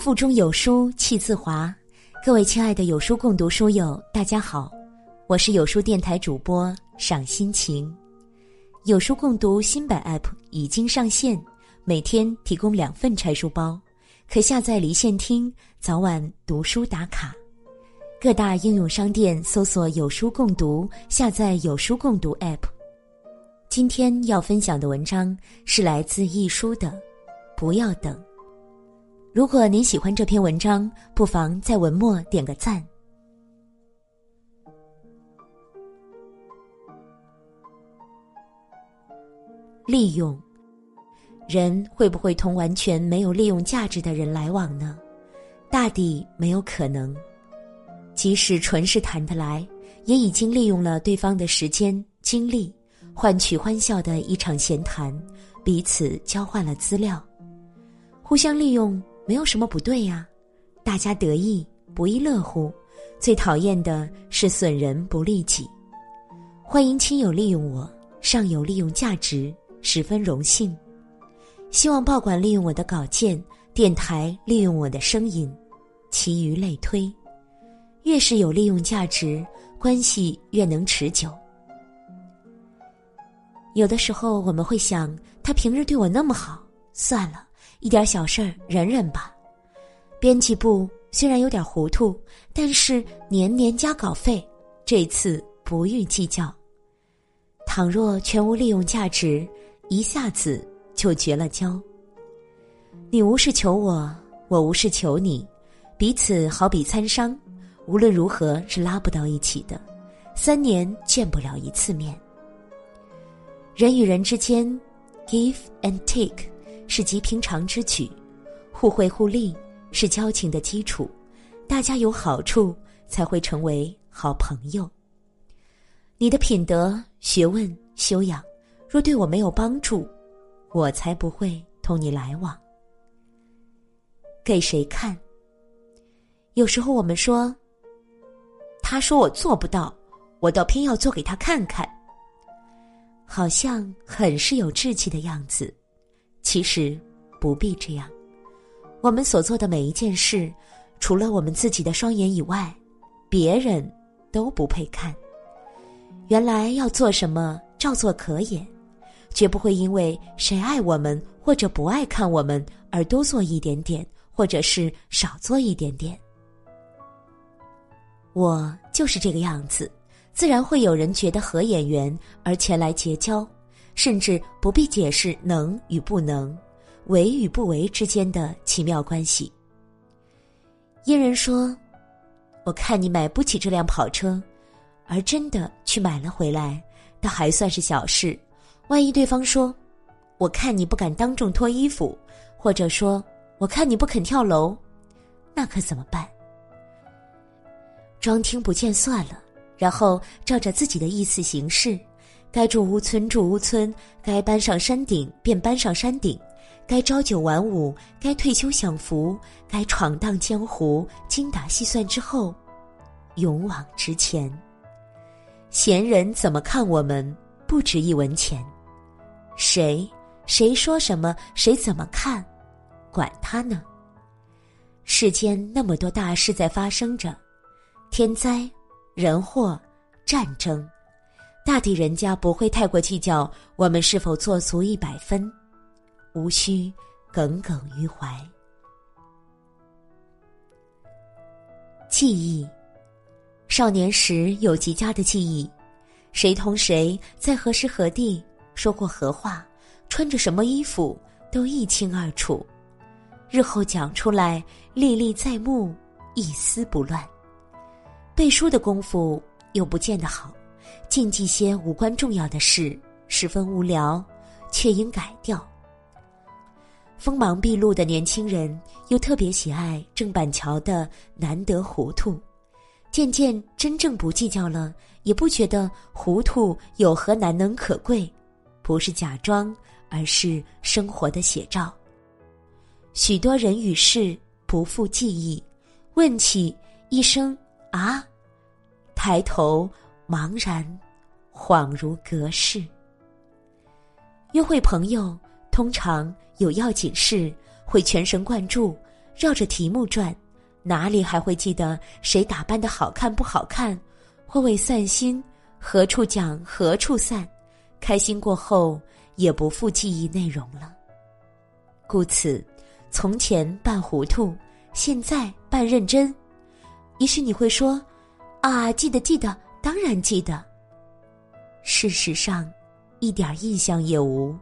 腹中有书气自华，各位亲爱的有书共读书友，大家好，我是有书电台主播赏心情。有书共读新版 App 已经上线，每天提供两份拆书包，可下载离线听，早晚读书打卡。各大应用商店搜索“有书共读”，下载有书共读 App。今天要分享的文章是来自易书的，不要等。如果您喜欢这篇文章，不妨在文末点个赞。利用人会不会同完全没有利用价值的人来往呢？大抵没有可能。即使纯是谈得来，也已经利用了对方的时间精力，换取欢笑的一场闲谈，彼此交换了资料，互相利用。没有什么不对呀，大家得意不亦乐乎。最讨厌的是损人不利己。欢迎亲友利用我，尚有利用价值，十分荣幸。希望报馆利用我的稿件，电台利用我的声音，其余类推。越是有利用价值，关系越能持久。有的时候我们会想，他平日对我那么好，算了。一点小事儿忍忍吧，编辑部虽然有点糊涂，但是年年加稿费，这次不予计较。倘若全无利用价值，一下子就绝了交。你无事求我，我无事求你，彼此好比参商，无论如何是拉不到一起的，三年见不了一次面。人与人之间，give and take。是极平常之举，互惠互利是交情的基础，大家有好处才会成为好朋友。你的品德、学问、修养，若对我没有帮助，我才不会同你来往。给谁看？有时候我们说，他说我做不到，我倒偏要做给他看看，好像很是有志气的样子。其实不必这样，我们所做的每一件事，除了我们自己的双眼以外，别人都不配看。原来要做什么，照做可也，绝不会因为谁爱我们或者不爱看我们而多做一点点，或者是少做一点点。我就是这个样子，自然会有人觉得合眼缘而前来结交。甚至不必解释能与不能、为与不为之间的奇妙关系。一人说：“我看你买不起这辆跑车，而真的去买了回来，倒还算是小事。万一对方说：‘我看你不敢当众脱衣服，或者说我看你不肯跳楼，那可怎么办？’装听不见算了，然后照着自己的意思行事。”该住屋村住屋村，该搬上山顶便搬上山顶，该朝九晚五，该退休享福，该闯荡江湖，精打细算之后，勇往直前。闲人怎么看我们，不值一文钱。谁谁说什么，谁怎么看，管他呢。世间那么多大事在发生着，天灾、人祸、战争。大抵人家不会太过计较我们是否做足一百分，无需耿耿于怀。记忆，少年时有极佳的记忆，谁同谁在何时何地说过何话，穿着什么衣服都一清二楚，日后讲出来历历在目，一丝不乱。背书的功夫又不见得好。禁忌些无关重要的事，十分无聊，却应改掉。锋芒毕露的年轻人又特别喜爱郑板桥的“难得糊涂”，渐渐真正不计较了，也不觉得糊涂有何难能可贵，不是假装，而是生活的写照。许多人与事不复记忆，问起一声啊，抬头。茫然，恍如隔世。约会朋友通常有要紧事，会全神贯注，绕着题目转，哪里还会记得谁打扮的好看不好看？或为散心，何处讲何处散？开心过后，也不复记忆内容了。故此，从前扮糊涂，现在扮认真。也许你会说：“啊，记得记得，当然记得。”事实上，一点印象也无。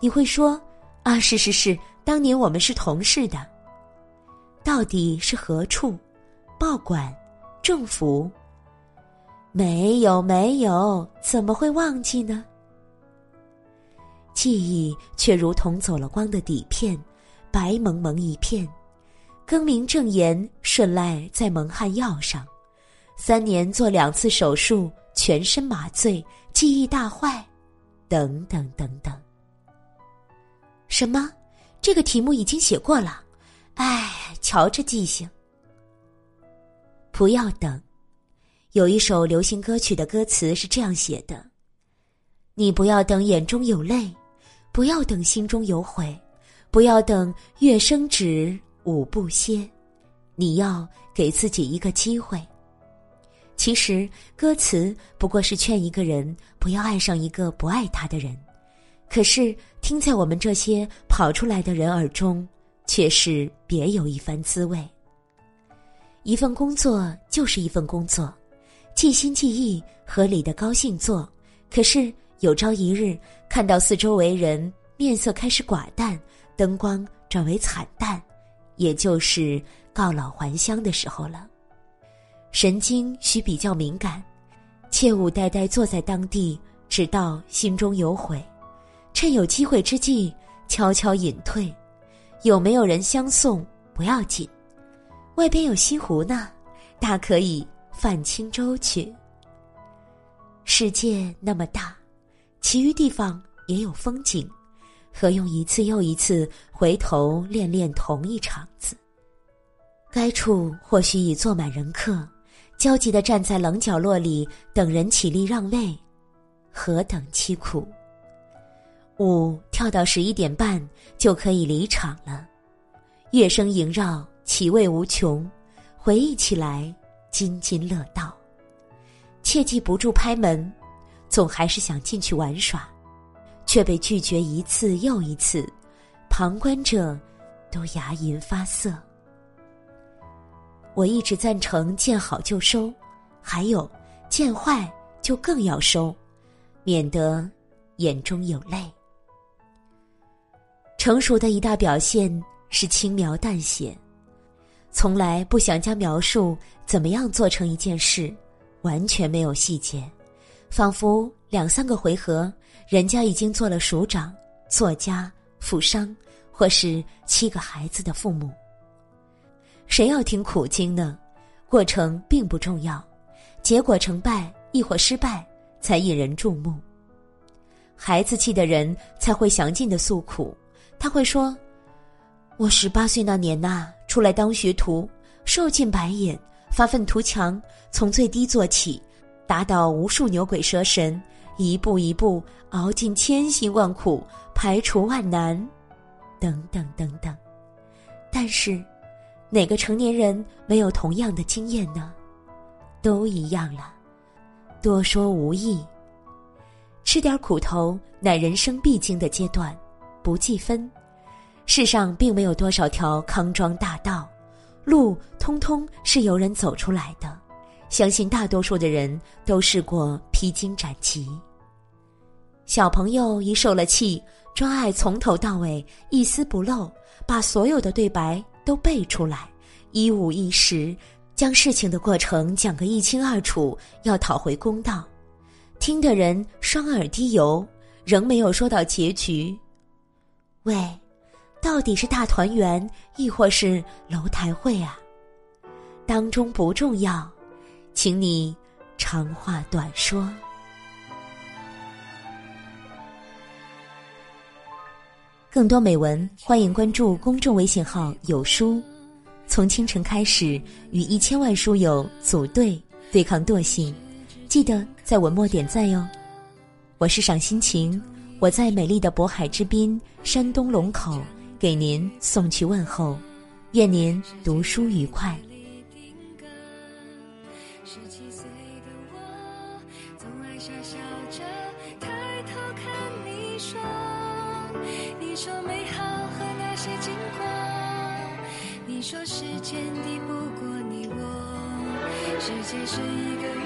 你会说：“啊，是是是，当年我们是同事的。”到底是何处？报馆？政府？没有没有，怎么会忘记呢？记忆却如同走了光的底片，白蒙蒙一片。更名正言顺赖在蒙汗药上，三年做两次手术，全身麻醉，记忆大坏，等等等等。什么？这个题目已经写过了？哎，瞧这记性！不要等。有一首流行歌曲的歌词是这样写的：“你不要等眼中有泪，不要等心中有悔，不要等月升止舞不歇，你要给自己一个机会。”其实歌词不过是劝一个人不要爱上一个不爱他的人，可是听在我们这些跑出来的人耳中，却是别有一番滋味。一份工作就是一份工作。尽心尽意，合理的高兴做。可是有朝一日，看到四周围人面色开始寡淡，灯光转为惨淡，也就是告老还乡的时候了。神经需比较敏感，切勿呆呆坐在当地，直到心中有悔。趁有机会之际，悄悄隐退。有没有人相送不要紧，外边有西湖呢，大可以。泛轻舟去。世界那么大，其余地方也有风景，何用一次又一次回头练练同一场子？该处或许已坐满人客，焦急的站在冷角落里等人起立让位，何等凄苦！舞跳到十一点半就可以离场了，乐声萦绕，其味无穷，回忆起来。津津乐道，切记不住拍门，总还是想进去玩耍，却被拒绝一次又一次，旁观者都牙龈发涩。我一直赞成见好就收，还有见坏就更要收，免得眼中有泪。成熟的一大表现是轻描淡写。从来不想将描述怎么样做成一件事，完全没有细节，仿佛两三个回合，人家已经做了署长、作家、富商，或是七个孩子的父母。谁要听苦经呢？过程并不重要，结果成败亦或失败才引人注目。孩子气的人才会详尽的诉苦，他会说：“我十八岁那年呐。”出来当学徒，受尽白眼，发愤图强，从最低做起，打倒无数牛鬼蛇神，一步一步熬尽千辛万苦，排除万难，等等等等。但是，哪个成年人没有同样的经验呢？都一样了，多说无益。吃点苦头，乃人生必经的阶段，不计分。世上并没有多少条康庄大道，路通通是由人走出来的。相信大多数的人都试过披荆斩棘。小朋友一受了气，专爱从头到尾一丝不漏，把所有的对白都背出来，一五一十，将事情的过程讲个一清二楚，要讨回公道。听的人双耳滴油，仍没有说到结局。喂。到底是大团圆，亦或是楼台会啊？当中不重要，请你长话短说。更多美文，欢迎关注公众微信号“有书”。从清晨开始，与一千万书友组队对抗惰性，记得在文末点赞哟。我是赏心情，我在美丽的渤海之滨，山东龙口。给您送去问候。愿您读书愉快。说美好和那些经过，你说时间敌不过你我，世界是一个圆。